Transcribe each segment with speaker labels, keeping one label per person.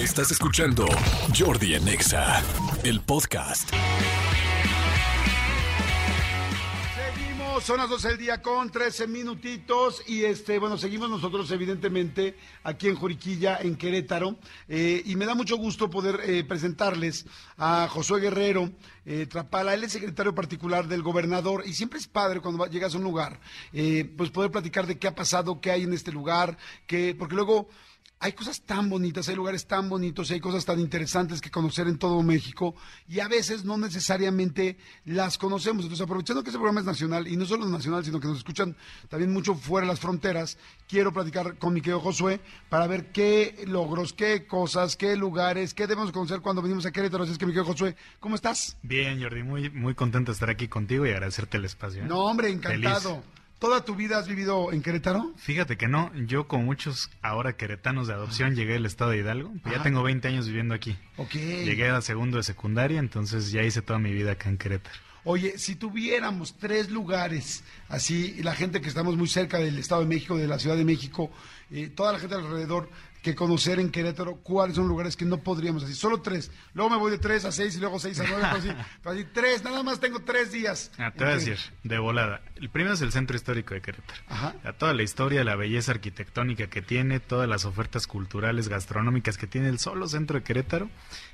Speaker 1: Estás escuchando Jordi Anexa, el podcast.
Speaker 2: Seguimos, son las 12 del día con 13 minutitos y este, bueno, seguimos nosotros evidentemente aquí en Joriquilla, en Querétaro, eh, y me da mucho gusto poder eh, presentarles a Josué Guerrero eh, Trapala, él es secretario particular del gobernador y siempre es padre cuando va- llegas a un lugar, eh, pues poder platicar de qué ha pasado, qué hay en este lugar, que, porque luego hay cosas tan bonitas, hay lugares tan bonitos, hay cosas tan interesantes que conocer en todo México y a veces no necesariamente las conocemos. Entonces, aprovechando que este programa es nacional y no solo nacional, sino que nos escuchan también mucho fuera de las fronteras, quiero platicar con mi querido Josué para ver qué logros, qué cosas, qué lugares, qué debemos conocer cuando venimos a Querétaro. Así es que, mi querido Josué, ¿cómo estás?
Speaker 3: Bien, Jordi, muy, muy contento de estar aquí contigo y agradecerte el espacio. ¿eh?
Speaker 2: No, hombre, encantado.
Speaker 3: Feliz.
Speaker 2: ¿Toda tu vida has vivido en Querétaro?
Speaker 3: Fíjate que no, yo con muchos ahora queretanos de adopción llegué al estado de Hidalgo, pues ya
Speaker 2: Ajá.
Speaker 3: tengo 20 años viviendo aquí.
Speaker 2: Ok.
Speaker 3: Llegué a segundo de secundaria, entonces ya hice toda mi vida acá en Querétaro.
Speaker 2: Oye, si tuviéramos tres lugares, así, y la gente que estamos muy cerca del Estado de México, de la Ciudad de México, eh, toda la gente alrededor, que conocer en Querétaro, ¿cuáles son lugares que no podríamos así? Solo tres. Luego me voy de tres a seis y luego seis a nueve, así, tres, nada más tengo tres días.
Speaker 3: Ah, te voy a decir, de volada. El primero es el centro histórico de Querétaro.
Speaker 2: Ajá.
Speaker 3: A toda la historia, la belleza arquitectónica que tiene, todas las ofertas culturales, gastronómicas que tiene el solo centro de Querétaro,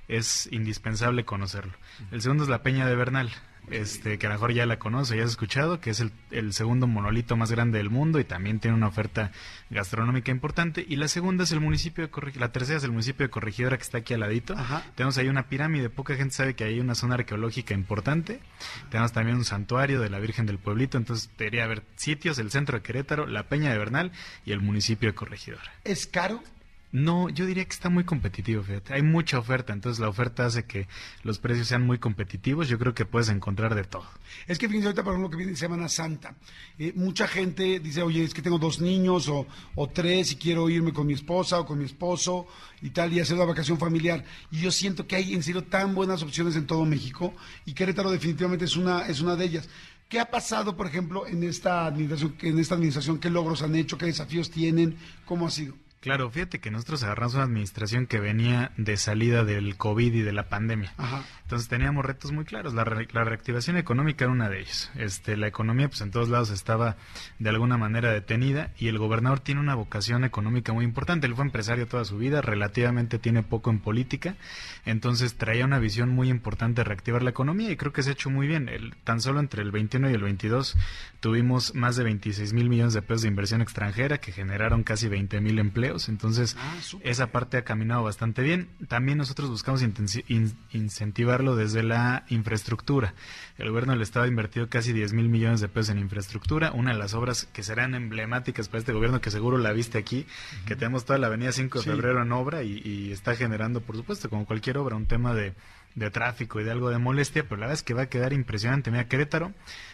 Speaker 3: es indispensable conocerlo. El segundo es la Peña de Bernal, este, que a lo mejor ya la conoce, ya has escuchado, que es el, el segundo monolito más grande del mundo y también tiene una oferta gastronómica importante. Y la segunda es el municipio de Corregidora, la tercera es el municipio de Corregidora que está aquí al ladito.
Speaker 2: Ajá.
Speaker 3: Tenemos ahí una pirámide, poca gente sabe que hay una zona arqueológica importante. Tenemos también un santuario de la Virgen del Pueblito, entonces debería haber sitios, el centro de Querétaro, la Peña de Bernal y el municipio de Corregidora.
Speaker 2: ¿Es caro?
Speaker 3: No, yo diría que está muy competitivo, fíjate. Hay mucha oferta, entonces la oferta hace que los precios sean muy competitivos. Yo creo que puedes encontrar de todo.
Speaker 2: Es que fíjense ahorita, por ejemplo, que viene Semana Santa. eh, mucha gente dice, oye, es que tengo dos niños o, tres y quiero irme con mi esposa o con mi esposo y tal, y hacer una vacación familiar. Y yo siento que hay en serio tan buenas opciones en todo México y Querétaro definitivamente es una, es una de ellas. ¿Qué ha pasado, por ejemplo, en esta administración, en esta administración? ¿Qué logros han hecho? ¿Qué desafíos tienen? ¿Cómo ha sido?
Speaker 3: Claro, fíjate que nosotros agarramos una administración que venía de salida del COVID y de la pandemia.
Speaker 2: Ajá.
Speaker 3: Entonces teníamos retos muy claros. La, re- la reactivación económica era una de ellos. Este, la economía, pues en todos lados estaba de alguna manera detenida y el gobernador tiene una vocación económica muy importante. Él fue empresario toda su vida, relativamente tiene poco en política, entonces traía una visión muy importante de reactivar la economía y creo que se ha hecho muy bien. El- tan solo entre el 21 y el 22 tuvimos más de 26 mil millones de pesos de inversión extranjera que generaron casi 20 mil empleos. Entonces,
Speaker 2: Ah,
Speaker 3: esa parte ha caminado bastante bien. También nosotros buscamos in- incentivarlo desde la infraestructura. El gobierno del Estado ha invertido casi 10 mil millones de pesos en infraestructura. Una de las obras que serán emblemáticas para este gobierno, que seguro la viste aquí, que tenemos toda la avenida 5 de
Speaker 2: Sí.
Speaker 3: febrero en obra y, y está generando, por supuesto, como cualquier obra, un tema de, de tráfico y de algo de molestia, pero la verdad es que va a quedar impresionante. Mira, Querétaro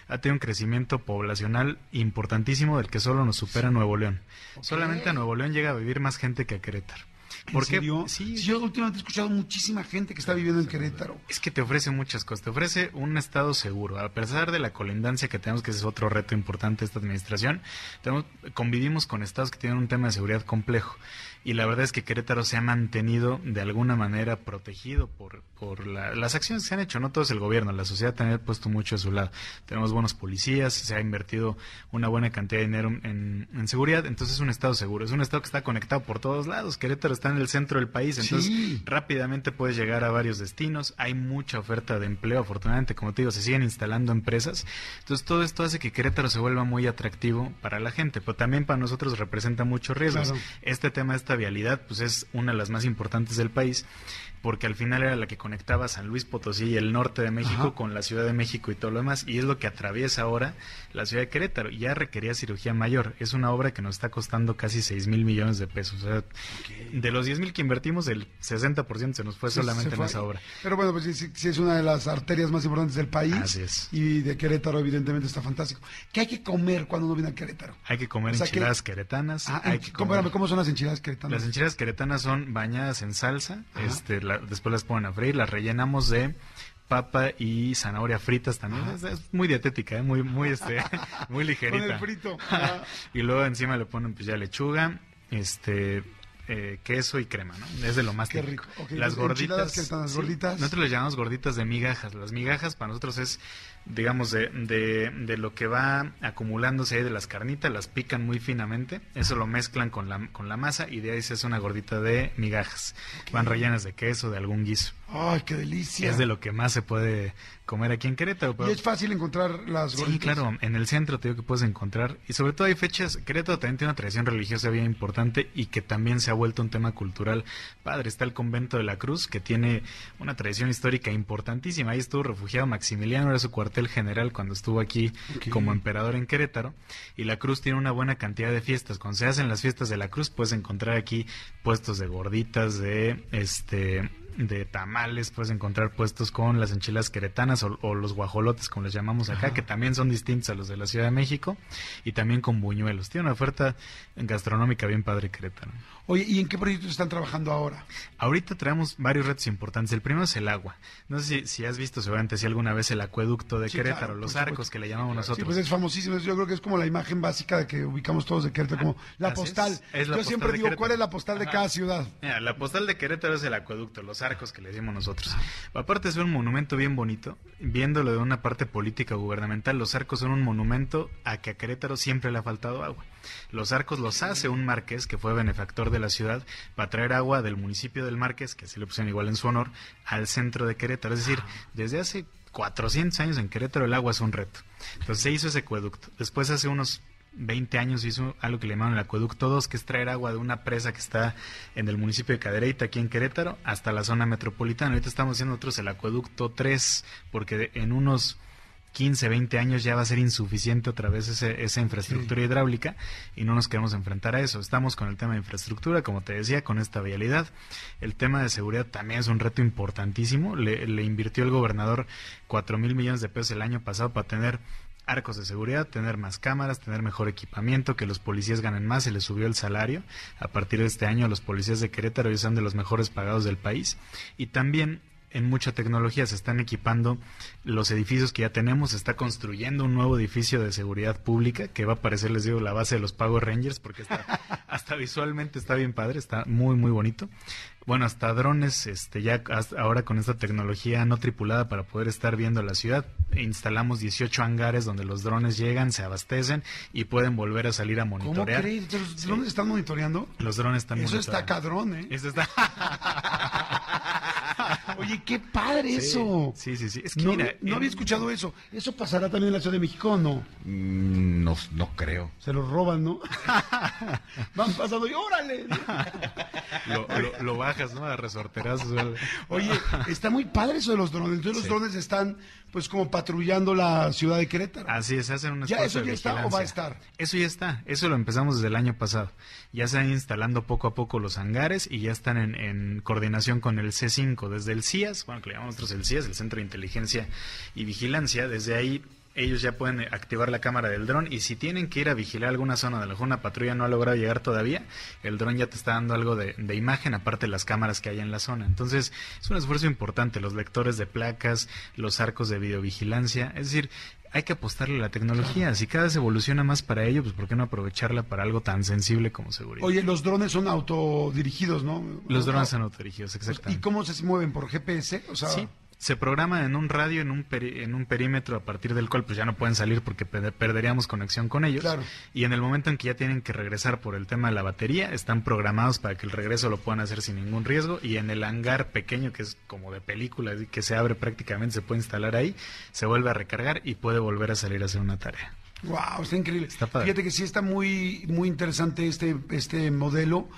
Speaker 3: ha tenido un crecimiento poblacional importantísimo del que solo nos supera Nuevo León. Solamente a Nuevo León llega a vivir más gente que a Querétaro.
Speaker 2: ¿En
Speaker 3: ¿Por qué?
Speaker 2: serio?
Speaker 3: Sí,
Speaker 2: Sí, yo últimamente he escuchado muchísima gente que está viviendo en Querétaro.
Speaker 3: es que te ofrece muchas cosas. Te ofrece un estado seguro. A pesar de la colindancia que tenemos, que ese es otro reto importante de esta administración, tenemos, convivimos con estados que tienen un tema de seguridad complejo. Y la verdad es que Querétaro se ha mantenido de alguna manera protegido por, por la- las acciones que se han hecho. No todo es el gobierno, la sociedad también ha puesto mucho a su lado. Tenemos buenos policías, se ha invertido una buena cantidad de dinero en, en seguridad. Entonces es un estado seguro. Es un estado que está conectado por todos lados. Querétaro está en el centro del país. Entonces
Speaker 2: Sí.
Speaker 3: rápidamente puedes llegar a varios destinos, hay mucha oferta de empleo, afortunadamente, como te digo, se siguen instalando empresas, entonces todo esto hace que Querétaro se vuelva muy atractivo para la gente, pero también para nosotros representa muchos riesgos.
Speaker 2: Claro.
Speaker 3: Este tema de esta vialidad, pues es una de las más importantes del país, porque al final era la que conectaba San Luis Potosí y el norte de México
Speaker 2: Ajá.
Speaker 3: con la Ciudad de México y todo lo demás, y es lo que atraviesa ahora la ciudad de Querétaro. Ya requería cirugía mayor, es una obra que nos está costando casi 6 mil millones de pesos. O sea, de los 10 mil que invertimos, el 60% se nos fue solamente
Speaker 2: se
Speaker 3: en
Speaker 2: fue.
Speaker 3: esa obra.
Speaker 2: Pero bueno, pues sí, es una de las arterias más importantes del país.
Speaker 3: Así es.
Speaker 2: Y de Querétaro, evidentemente, está fantástico. ¿Qué hay que comer cuando uno viene a Querétaro?
Speaker 3: Hay que comer
Speaker 2: O sea que-
Speaker 3: enchiladas queretanas.
Speaker 2: Ah,
Speaker 3: hay que
Speaker 2: ¿cómo,
Speaker 3: comer-
Speaker 2: espérame, ¿cómo son las enchiladas queretanas?
Speaker 3: Las enchiladas queretanas son bañadas en salsa,
Speaker 2: Ajá.
Speaker 3: este, la- después las ponen a freír, las rellenamos de papa y zanahoria fritas también. Es, es muy dietética, ¿eh? muy, muy, este, muy ligerita.
Speaker 2: Con el frito.
Speaker 3: Y luego encima le ponen pues ya lechuga, este, eh, queso y crema, ¿no? Es de lo más
Speaker 2: Qué rico.
Speaker 3: Las gorditas.
Speaker 2: enchiladas queretanas, gorditas.
Speaker 3: Nosotros les llamamos gorditas de migajas. Las migajas para nosotros es, digamos, de, de, de lo que va acumulándose ahí de las carnitas, las pican muy finamente, eso lo mezclan con la, con la masa y de ahí se hace una gordita de migajas. Van rellenas de queso, de algún guiso.
Speaker 2: Ay, qué delicia.
Speaker 3: Es de lo que más se puede comer aquí en Querétaro. pero-
Speaker 2: Y es fácil encontrar las
Speaker 3: Sí,
Speaker 2: gorditas.
Speaker 3: claro, en el centro te digo que puedes encontrar, y sobre todo hay fechas, Querétaro también tiene una tradición religiosa bien importante y que también se ha vuelto un tema cultural padre. Está el convento de la Cruz, que tiene una tradición histórica importantísima. Ahí estuvo refugiado Maximiliano, era su cuartel general cuando estuvo aquí como emperador en Querétaro, y la Cruz tiene una buena cantidad de fiestas. Cuando se hacen las fiestas de la Cruz, puedes encontrar aquí puestos de gorditas, de este de tamales, puedes encontrar puestos con las enchiladas queretanas o, o los guajolotes, como les llamamos acá, que también son distintos a los de la Ciudad de México, y también con buñuelos. Tiene una oferta gastronómica bien padre Querétaro.
Speaker 2: Oye, ¿y en qué proyectos están trabajando ahora?
Speaker 3: Ahorita traemos varios retos importantes. El primero es el agua. No sé si, si has visto seguramente si alguna vez el acueducto de
Speaker 2: Sí,
Speaker 3: Querétaro,
Speaker 2: claro,
Speaker 3: los arcos que le llamamos
Speaker 2: Sí,
Speaker 3: nosotros.
Speaker 2: pues es famosísimo. Yo creo que es como la imagen básica de que ubicamos todos de Querétaro, como la
Speaker 3: Así
Speaker 2: postal.
Speaker 3: Es la
Speaker 2: Yo
Speaker 3: postal
Speaker 2: siempre digo,
Speaker 3: Querétaro.
Speaker 2: ¿cuál es la postal de cada ciudad?
Speaker 3: Mira, la postal de Querétaro es el acueducto, los arcos que le decimos nosotros. Aparte es un monumento bien bonito, viéndolo de una parte política gubernamental, los arcos son un monumento a que a Querétaro siempre le ha faltado agua. Los arcos los hace un marqués que fue benefactor de la ciudad para traer agua del municipio del Marqués, que así le pusieron igual en su honor, al centro de Querétaro. Es decir, desde hace 400 años en Querétaro el agua es un reto. Entonces se hizo ese acueducto. Después hace unos 20 años hizo algo que le llamaron el acueducto 2, que es traer agua de una presa que está en el municipio de Cadereyta, aquí en Querétaro, hasta la zona metropolitana. Ahorita estamos haciendo nosotros el acueducto 3, porque en unos 15, 20 años ya va a ser insuficiente otra vez ese- esa infraestructura hidráulica y no nos queremos enfrentar a eso. Estamos con el tema de infraestructura, como te decía, con esta vialidad. El tema de seguridad también es un reto importantísimo. Le, le invirtió el gobernador 4 mil millones de pesos el año pasado para tener arcos de seguridad, tener más cámaras, tener mejor equipamiento, que los policías ganen más, se les subió el salario. A partir de este año los policías de Querétaro ya son de los mejores pagados del país. Y también en mucha tecnología se están equipando los edificios que ya tenemos, se está construyendo un nuevo edificio de seguridad pública que va a parecer, les digo, la base de los Power Rangers porque está, hasta visualmente está bien padre, está muy muy bonito. Bueno, hasta drones, este, ya hasta ahora con esta tecnología no tripulada para poder estar viendo la ciudad, instalamos 18 hangares donde los drones llegan, se abastecen y pueden volver a salir a
Speaker 2: ¿Cómo
Speaker 3: monitorear.
Speaker 2: crees? ¿Los
Speaker 3: Sí.
Speaker 2: drones están monitoreando?
Speaker 3: Los drones están
Speaker 2: Eso está
Speaker 3: monitoreando.
Speaker 2: cadrón, ¿eh?
Speaker 3: Eso está...
Speaker 2: Oye, qué padre
Speaker 3: Sí,
Speaker 2: eso.
Speaker 3: Sí, sí, sí. Es que
Speaker 2: no,
Speaker 3: mira,
Speaker 2: no
Speaker 3: en-
Speaker 2: había escuchado eso. ¿Eso pasará también en la Ciudad de México o no?
Speaker 4: Mm, No, no creo.
Speaker 2: Se los roban, ¿no? Van pasando y órale.
Speaker 3: lo, lo- lo bajas, ¿no? A resorterazos.
Speaker 2: Oye, está muy padre eso de los drones. Entonces
Speaker 3: Sí.
Speaker 2: los drones están pues como patrullando la ciudad de Querétaro.
Speaker 3: Así es, hacen un
Speaker 2: ¿Ya eso
Speaker 3: de
Speaker 2: ya está o va a estar?
Speaker 3: Eso ya está, eso lo empezamos desde el año pasado. Ya se han instalando poco a poco los hangares y ya están en, en coordinación con el C5, desde el CIAS, bueno, que le llamamos nosotros el CIAS, el Centro de Inteligencia y Vigilancia, desde ahí ellos ya pueden activar la cámara del dron y si tienen que ir a vigilar alguna zona de la una patrulla no ha logrado llegar todavía, el dron ya te está dando algo de, de imagen aparte de las cámaras que hay en la zona. Entonces es un esfuerzo importante, los lectores de placas, los arcos de videovigilancia, es decir, hay que apostarle a la tecnología. Si cada vez evoluciona más para ello, pues ¿por qué no aprovecharla para algo tan sensible como seguridad?
Speaker 2: Oye, los drones son autodirigidos, ¿no?
Speaker 3: los drones
Speaker 2: son
Speaker 3: son autodirigidos,
Speaker 2: ¿Y
Speaker 3: exactamente.
Speaker 2: cómo se mueven? ¿Por GPS? O sea,
Speaker 3: Sí, se programa en un radio, en un, peri- en un perímetro a partir del cual pues ya no pueden salir porque pe- perderíamos conexión con ellos.
Speaker 2: Claro.
Speaker 3: Y en el momento en que ya tienen que regresar por el tema de la batería, están programados para que el regreso lo puedan hacer sin ningún riesgo. Y en el hangar pequeño, que es como de película, que se abre prácticamente, se puede instalar ahí, se vuelve a recargar y puede volver a salir a hacer una tarea.
Speaker 2: Wow, está increíble.
Speaker 3: Está padre.
Speaker 2: Fíjate que sí está muy, muy interesante este, este modelo.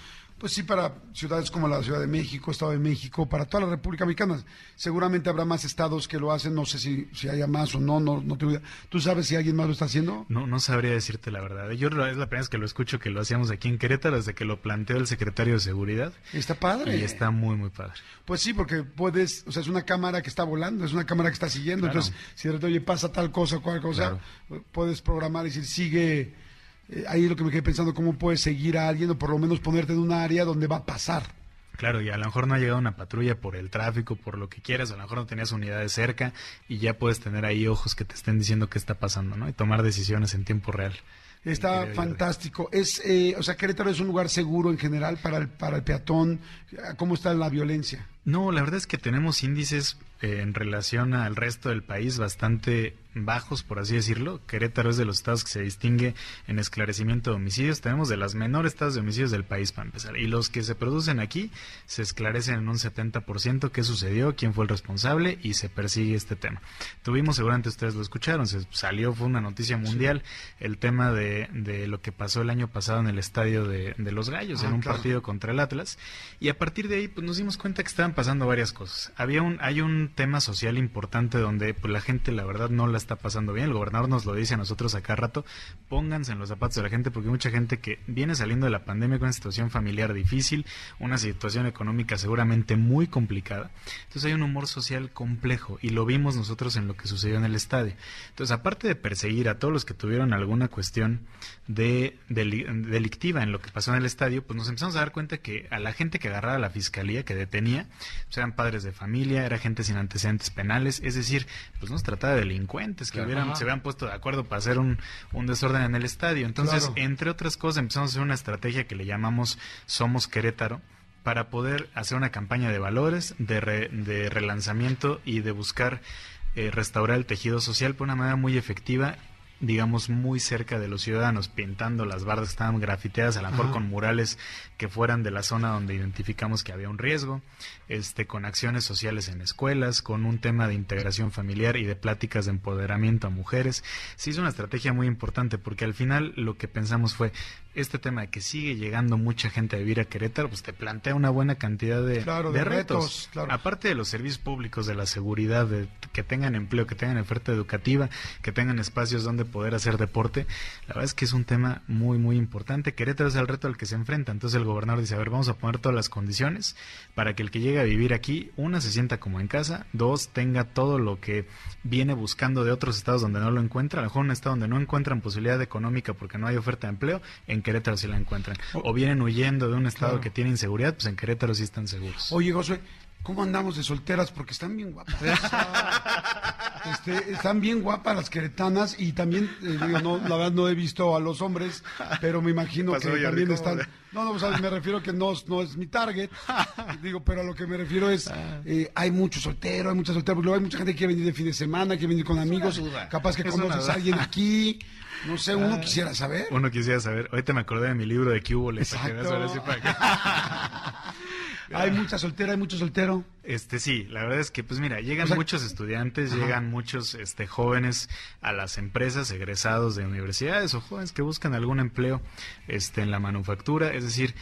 Speaker 2: Pues sí, para ciudades como la Ciudad de México, Estado de México, para toda la República Mexicana. Seguramente habrá más estados que lo hacen, no sé si, si haya más o no, no, no tengo idea. ¿Tú sabes si alguien más lo está haciendo?
Speaker 3: No, no sabría decirte la verdad. Yo es la primera vez que lo escucho que lo hacíamos aquí en Querétaro desde que lo planteó el secretario de Seguridad.
Speaker 2: Está padre.
Speaker 3: Y está muy, muy padre.
Speaker 2: Pues sí, porque puedes, o sea, es una cámara que está volando, es una cámara que está siguiendo.
Speaker 3: Claro.
Speaker 2: Entonces, si de repente, oye, pasa tal cosa o cual cosa,
Speaker 3: Claro.
Speaker 2: puedes programar y decir, sigue. Eh, ahí es lo que me quedé pensando, cómo puedes seguir a alguien o por lo menos ponerte en un área donde va a pasar.
Speaker 3: Claro, y a lo mejor no ha llegado una patrulla por el tráfico, por lo que quieras, a lo mejor no tenías unidades cerca y ya puedes tener ahí ojos que te estén diciendo qué está pasando, ¿no? Y tomar decisiones en tiempo real.
Speaker 2: Está fantástico. Es, eh, o sea, Querétaro es un lugar seguro en general para el, para el peatón. ¿Cómo está la violencia?
Speaker 3: No, la verdad es que tenemos índices eh, en relación al resto del país bastante bajos, por así decirlo. Querétaro es de los estados que se distingue en esclarecimiento de homicidios. Tenemos de las menores tasas de homicidios del país, para empezar. Y los que se producen aquí se esclarecen en un 70% qué sucedió, quién fue el responsable y se persigue este tema. Tuvimos, seguramente ustedes lo escucharon, se salió, fue una noticia mundial, el tema de, de lo que pasó el año pasado en el estadio de, de Los Gallos,
Speaker 2: Ah,
Speaker 3: en un
Speaker 2: claro.
Speaker 3: partido contra el Atlas. Y a partir de ahí, pues nos dimos cuenta que estaban pasando varias cosas. Había un, hay un tema social importante donde pues, la gente, la verdad, no la está pasando bien. El gobernador nos lo dice a nosotros acá rato. Pónganse en los zapatos de la gente porque hay mucha gente que viene saliendo de la pandemia con una situación familiar difícil, una situación económica seguramente muy complicada. Entonces hay un humor social complejo y lo vimos nosotros en lo que sucedió en el estadio. Entonces, aparte de perseguir a todos los que tuvieron alguna cuestión de, deli- delictiva en lo que pasó en el estadio, pues nos empezamos a dar cuenta que a la gente que agarraba la fiscalía, que detenía, pues eran padres de familia, era gente sin antecedentes penales, es decir, pues no se trataba de delincuentes que
Speaker 4: Claro.
Speaker 3: hubieran,
Speaker 2: Ajá.
Speaker 3: se habían puesto de acuerdo para hacer un, un desorden en el estadio. Entonces,
Speaker 2: Claro.
Speaker 3: entre otras cosas, empezamos a hacer una estrategia que le llamamos Somos Querétaro para poder hacer una campaña de valores, de, re- de relanzamiento y de buscar eh, restaurar el tejido social de una manera muy efectiva digamos, muy cerca de los ciudadanos, pintando las bardas que estaban grafiteadas, a lo mejor
Speaker 2: Ajá.
Speaker 3: con murales que fueran de la zona donde identificamos que había un riesgo, este, con acciones sociales en escuelas, con un tema de integración familiar y de pláticas de empoderamiento a mujeres. Se hizo una estrategia muy importante porque al final lo que pensamos fue este tema de que sigue llegando mucha gente a vivir a Querétaro, pues te plantea una buena cantidad de,
Speaker 2: Claro, de retos, claro.
Speaker 3: Aparte de los servicios públicos, de la seguridad, de que tengan empleo, que tengan oferta educativa, que tengan espacios donde poder hacer deporte, la verdad es que es un tema muy, muy importante. Querétaro es el reto al que se enfrenta. Entonces el gobernador dice, a ver, vamos a poner todas las condiciones para que el que llegue a vivir aquí, una, se sienta como en casa, dos, tenga todo lo que viene buscando de otros estados donde no lo encuentra, a lo mejor un estado donde no encuentran posibilidad económica porque no hay oferta de empleo, en Querétaro sí la encuentran. O vienen huyendo de un estado
Speaker 2: Claro.
Speaker 3: que tiene inseguridad, pues en Querétaro sí están seguros.
Speaker 2: Oye, Josué, ¿cómo andamos de solteras? Porque están bien guapas. Este, están bien guapas las queretanas y también, eh, digo, no, la verdad no he visto a los hombres, pero me imagino que también
Speaker 3: ¿cómo
Speaker 2: están... No, no, o sea, me refiero que no, no es mi target, digo, pero a lo que me refiero es, eh, hay mucho soltero, hay mucha soltera, porque luego hay mucha gente que quiere venir de fin de semana, quiere venir con amigos, capaz que
Speaker 3: Es
Speaker 2: conoces a alguien aquí, no sé, uno quisiera saber.
Speaker 3: Uno quisiera saber, ahorita me acordé de mi libro de Cúboles, para que veas,
Speaker 2: Exacto.
Speaker 3: ahora sí, para que-
Speaker 2: Hay mucha soltera, hay mucho soltero.
Speaker 3: Este sí, la verdad es que pues mira, llegan
Speaker 2: O sea-
Speaker 3: muchos estudiantes,
Speaker 2: Ajá.
Speaker 3: llegan muchos este jóvenes a las empresas, egresados de universidades o jóvenes que buscan algún empleo este en la manufactura, es decir,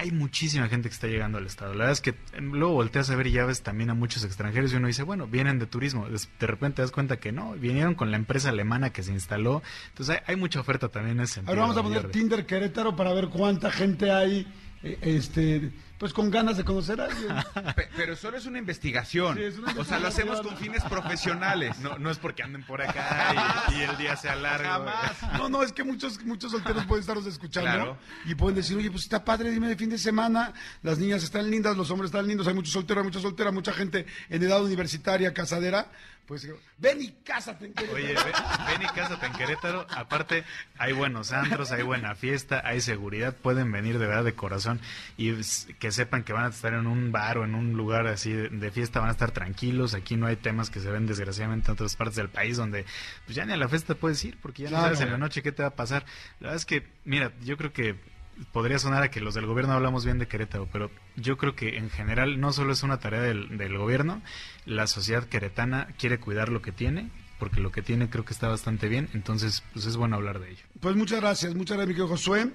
Speaker 3: hay muchísima gente que está llegando al estado. La verdad es que eh, luego volteas a ver y ya ves también a muchos extranjeros y uno dice, bueno, vienen de turismo. De repente te das cuenta que no, vinieron con la empresa alemana que se instaló. Entonces hay, hay mucha oferta también en ese sentido.
Speaker 2: Ahora vamos a poner. Tinder Querétaro para ver cuánta gente hay, eh, este, pues con ganas de conocer a alguien.
Speaker 4: Pe- Pero solo es una investigación.
Speaker 2: Sí, es una
Speaker 4: O sea, lo hacemos con fines profesionales.
Speaker 3: No, no es porque anden por acá y, y el día sea largo.
Speaker 4: Jamás.
Speaker 2: No, no, es que muchos, muchos solteros pueden estarnos escuchando
Speaker 4: Claro.
Speaker 2: y pueden decir, oye, pues está padre, dime de fin de semana, las niñas están lindas, los hombres están lindos, hay muchos solteros, hay mucha soltera, mucha gente en edad universitaria, casadera, pues ven y cásate. en Querétaro.
Speaker 3: Oye, ven, ven y cásate en Querétaro. Aparte, hay buenos antros, hay buena fiesta, hay seguridad. Pueden venir de verdad de corazón y s- que sepan que van a estar en un bar o en un lugar así de, de fiesta, van a estar tranquilos. Aquí no hay temas que se ven desgraciadamente en otras partes del país donde pues ya ni a la fiesta puedes ir porque ya no
Speaker 2: Claro.
Speaker 3: sabes en la noche qué te va a pasar. La verdad es que, mira, yo creo que podría sonar a que los del gobierno hablamos bien de Querétaro, pero yo creo que en general no solo es una tarea del, del gobierno, la sociedad queretana quiere cuidar lo que tiene, porque lo que tiene creo que está bastante bien, entonces pues es bueno hablar de ello.
Speaker 2: Pues muchas gracias, muchas gracias, mi querido Josué.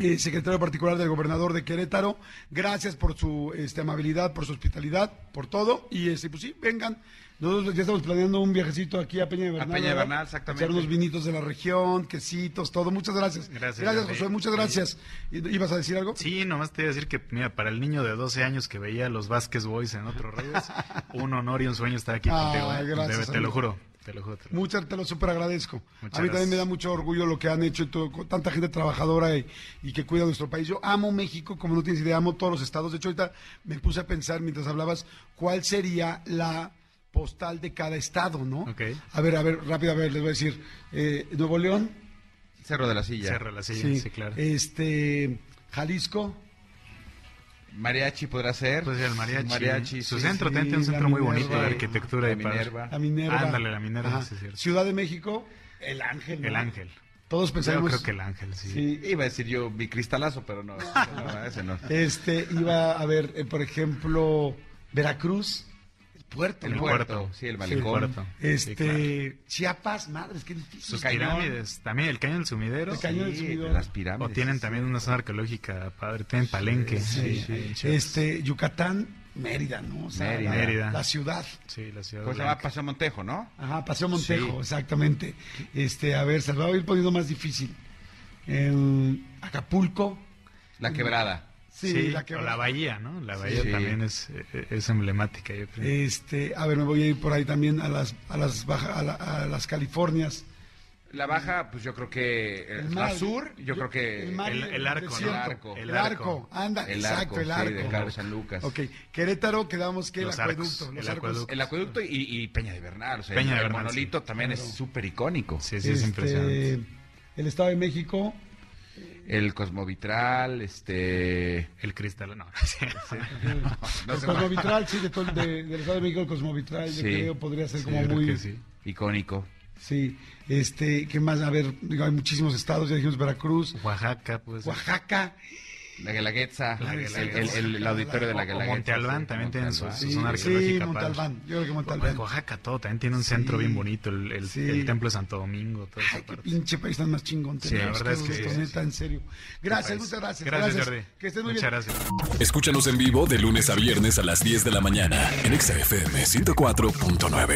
Speaker 2: Eh, secretario particular del gobernador de Querétaro. Gracias por su este, amabilidad, por su hospitalidad, por todo. Y este, pues sí, vengan. Nosotros ya estamos planeando un viajecito aquí a Peña de Bernal.
Speaker 4: Peña de. Bernal, exactamente.
Speaker 2: Echar unos vinitos de la región, quesitos, todo. Muchas gracias.
Speaker 3: Gracias.
Speaker 2: Josué, muchas gracias. ¿I- ¿Ibas a decir algo?
Speaker 3: Sí, nomás te iba a decir que, mira, para el niño de 12 años que veía a los Vázquez Boys en otros reyes, un honor y un sueño estar aquí contigo. ¿eh?
Speaker 2: gracias,
Speaker 3: te lo juro. Te lo juro.
Speaker 2: Muchas, te lo súper agradezco.
Speaker 3: Muchas
Speaker 2: a mí también me da mucho orgullo lo que han hecho y todo, con tanta gente trabajadora y, y que cuida nuestro país. Yo amo México, como no tienes idea, amo todos los estados. De hecho, ahorita me puse a pensar mientras hablabas cuál sería la postal de cada estado, ¿no? A ver, a ver, rápido, a ver, les voy a decir. eh, Nuevo León,
Speaker 4: Cerro de la Silla.
Speaker 3: Cerro de la Silla, sí, claro.
Speaker 2: Este, Jalisco.
Speaker 4: Mariachi podrá ser.
Speaker 3: Pues el mariachi.
Speaker 4: Mariachi,
Speaker 3: Su
Speaker 4: sí,
Speaker 3: centro
Speaker 2: sí,
Speaker 3: tiene un centro muy
Speaker 2: Minerva.
Speaker 3: bonito de arquitectura
Speaker 4: La
Speaker 3: y
Speaker 4: Minerva.
Speaker 2: La Minerva.
Speaker 3: Ándale, la Minerva,
Speaker 2: Ajá.
Speaker 3: sí, es cierto.
Speaker 2: Ciudad de México, el Ángel. ¿no?
Speaker 3: El ángel.
Speaker 2: Todos
Speaker 3: Yo
Speaker 2: pensamos.
Speaker 3: creo que el ángel, sí.
Speaker 2: Sí.
Speaker 4: Iba a decir yo mi cristalazo, pero no. no, ese no.
Speaker 2: Este, iba a ver, eh, por ejemplo, Veracruz, puerto.
Speaker 4: El
Speaker 2: ¿no?
Speaker 4: puerto, sí, el
Speaker 3: El
Speaker 4: malecón.
Speaker 3: puerto.
Speaker 2: Este,
Speaker 3: Sí, claro.
Speaker 2: Chiapas, madres, qué difícil.
Speaker 3: Sus
Speaker 4: Cañón.
Speaker 3: pirámides, también el cañón del sumidero.
Speaker 2: El cañón del
Speaker 4: Sí,
Speaker 2: Sumidero.
Speaker 4: las pirámides.
Speaker 3: O tienen también una zona arqueológica padre, tienen Palenque.
Speaker 2: Este, Yucatán, Mérida, ¿no? O sea,
Speaker 4: Mérida.
Speaker 2: La,
Speaker 3: Mérida.
Speaker 2: la ciudad.
Speaker 3: Sí, la ciudad
Speaker 4: Pues se llama. Paseo Montejo, ¿no?
Speaker 2: Ajá, Paseo Montejo,
Speaker 3: Sí.
Speaker 2: exactamente. Este, a ver, se lo voy a ir poniendo más difícil. En Acapulco.
Speaker 4: La quebrada.
Speaker 2: Sí,
Speaker 3: Sí,
Speaker 2: la
Speaker 3: o la bahía, ¿no? La bahía
Speaker 4: Sí.
Speaker 3: también es, es emblemática, yo creo.
Speaker 2: Este, a ver, me voy a ir por ahí también a las, a las, baja, a, la- a las Californias.
Speaker 4: La baja, pues yo creo que. eh,
Speaker 2: El
Speaker 4: la
Speaker 2: mar.
Speaker 4: sur, yo, creo que.
Speaker 2: el mar
Speaker 3: el- el arco, ¿no?
Speaker 4: El arco.
Speaker 2: El
Speaker 3: El
Speaker 2: arco, anda,
Speaker 4: El
Speaker 2: exacto,
Speaker 4: arco,
Speaker 2: el
Speaker 4: sí,
Speaker 2: arco.
Speaker 4: de Cabo San Lucas.
Speaker 2: Ok, Querétaro, quedamos que
Speaker 3: Los
Speaker 2: el acueducto.
Speaker 3: arcos,
Speaker 2: los
Speaker 3: el
Speaker 2: arcos.
Speaker 3: acueducto.
Speaker 4: El acueducto y, y Peña de Bernal. O sea,
Speaker 3: Peña
Speaker 4: el,
Speaker 3: de
Speaker 4: el
Speaker 3: Bernal,
Speaker 4: monolito
Speaker 3: sí.
Speaker 4: también es súper icónico.
Speaker 3: Sí, sí, es
Speaker 2: Este,
Speaker 3: impresionante.
Speaker 2: El Estado de México,
Speaker 4: El Cosmovitral, este.
Speaker 3: El cristal, no. sí.
Speaker 4: No
Speaker 2: el Cosmovitral, sí, de todo- de- del Estado de México, el Cosmovitral, yo
Speaker 4: Sí.
Speaker 2: creo, podría ser
Speaker 3: Sí,
Speaker 2: como
Speaker 3: yo
Speaker 2: muy...
Speaker 4: icónico.
Speaker 2: Sí, este, ¿qué más? A ver, digo, hay muchísimos estados, ya dijimos Veracruz,
Speaker 3: Oaxaca, pues.
Speaker 2: Oaxaca,
Speaker 4: La Guelaguetza,
Speaker 3: La
Speaker 4: el,
Speaker 3: Guelaguetza.
Speaker 4: el- el auditorio de la Guelaguetza.
Speaker 3: Monte Albán
Speaker 4: sí,
Speaker 3: también tienen su-
Speaker 2: sí,
Speaker 3: zona
Speaker 2: sí,
Speaker 3: arqueológica
Speaker 2: Monte
Speaker 3: padre.
Speaker 2: Albán, yo creo que Monte
Speaker 3: Pues,
Speaker 2: Albán.
Speaker 3: Oaxaca todo, también tiene un
Speaker 2: Sí.
Speaker 3: centro bien bonito, el, el-
Speaker 2: Sí.
Speaker 3: el templo de Santo Domingo, toda esa
Speaker 2: Ay, qué
Speaker 3: parte.
Speaker 2: pinche país tan más chingón.
Speaker 3: Sí, la verdad es
Speaker 2: qué
Speaker 3: que sí,
Speaker 2: neta, en serio. Gracias, muchas gracias.
Speaker 3: Gracias, Jordi.
Speaker 2: Que estés muy
Speaker 3: Muchas
Speaker 2: bien.
Speaker 3: gracias.
Speaker 1: Escúchanos en vivo de lunes a viernes a las 10 de la mañana en Exa FM 104.9.